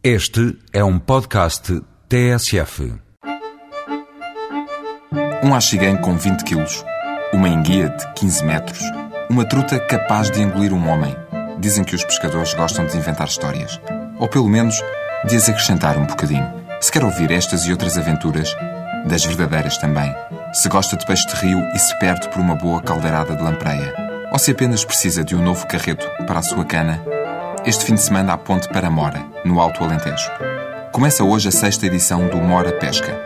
Este é um podcast TSF. Um axiguém com 20 quilos, uma enguia de 15 metros, uma truta capaz de engolir um homem. Dizem que os pescadores gostam de inventar histórias. Ou pelo menos de as acrescentar um bocadinho. Se quer ouvir estas e outras aventuras, das verdadeiras também. Se gosta de peixe de rio e se perde por uma boa caldeirada de lampreia. Ou se apenas precisa de um novo carreto para a sua cana, este fim de semana há ponte para Mora, no Alto Alentejo. Começa hoje a sexta edição do Mora Pesca.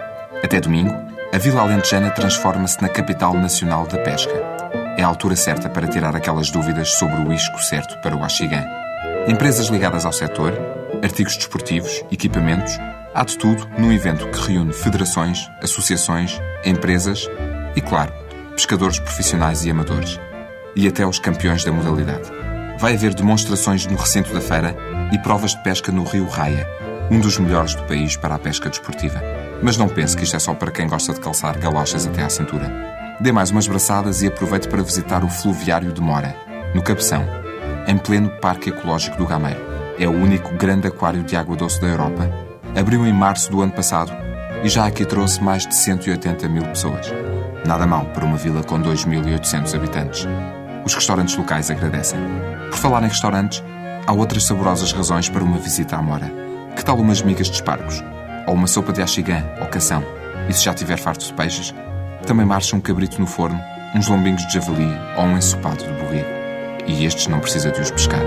Até domingo, a Vila Alentejana transforma-se na capital nacional da pesca. É a altura certa para tirar aquelas dúvidas sobre o isco certo para o axigã. Empresas ligadas ao setor, artigos desportivos, equipamentos, há de tudo num evento que reúne federações, associações, empresas e, claro, pescadores profissionais e amadores. E até os campeões da modalidade vai haver demonstrações no recinto da feira e provas de pesca no Rio Raia, um dos melhores do país para a pesca desportiva. Mas não pense que isto é só para quem gosta de calçar galochas até à cintura. Dê mais umas braçadas e aproveite para visitar o Fluviário de Mora, no Cabeção, em pleno Parque Ecológico do Gameiro. É o único grande aquário de água doce da Europa. Abriu em março do ano passado e já aqui trouxe mais de 180 mil pessoas. Nada mal para uma vila com 2.800 habitantes. Os restaurantes locais agradecem. Por falar em restaurantes, há outras saborosas razões para uma visita à Mora. Que tal umas migas de espargos? Ou uma sopa de axigã ou cação? E se já tiver farto de peixes, também marcha um cabrito no forno, uns lombinhos de javali ou um ensopado de borrego. E estes não precisa de os pescar.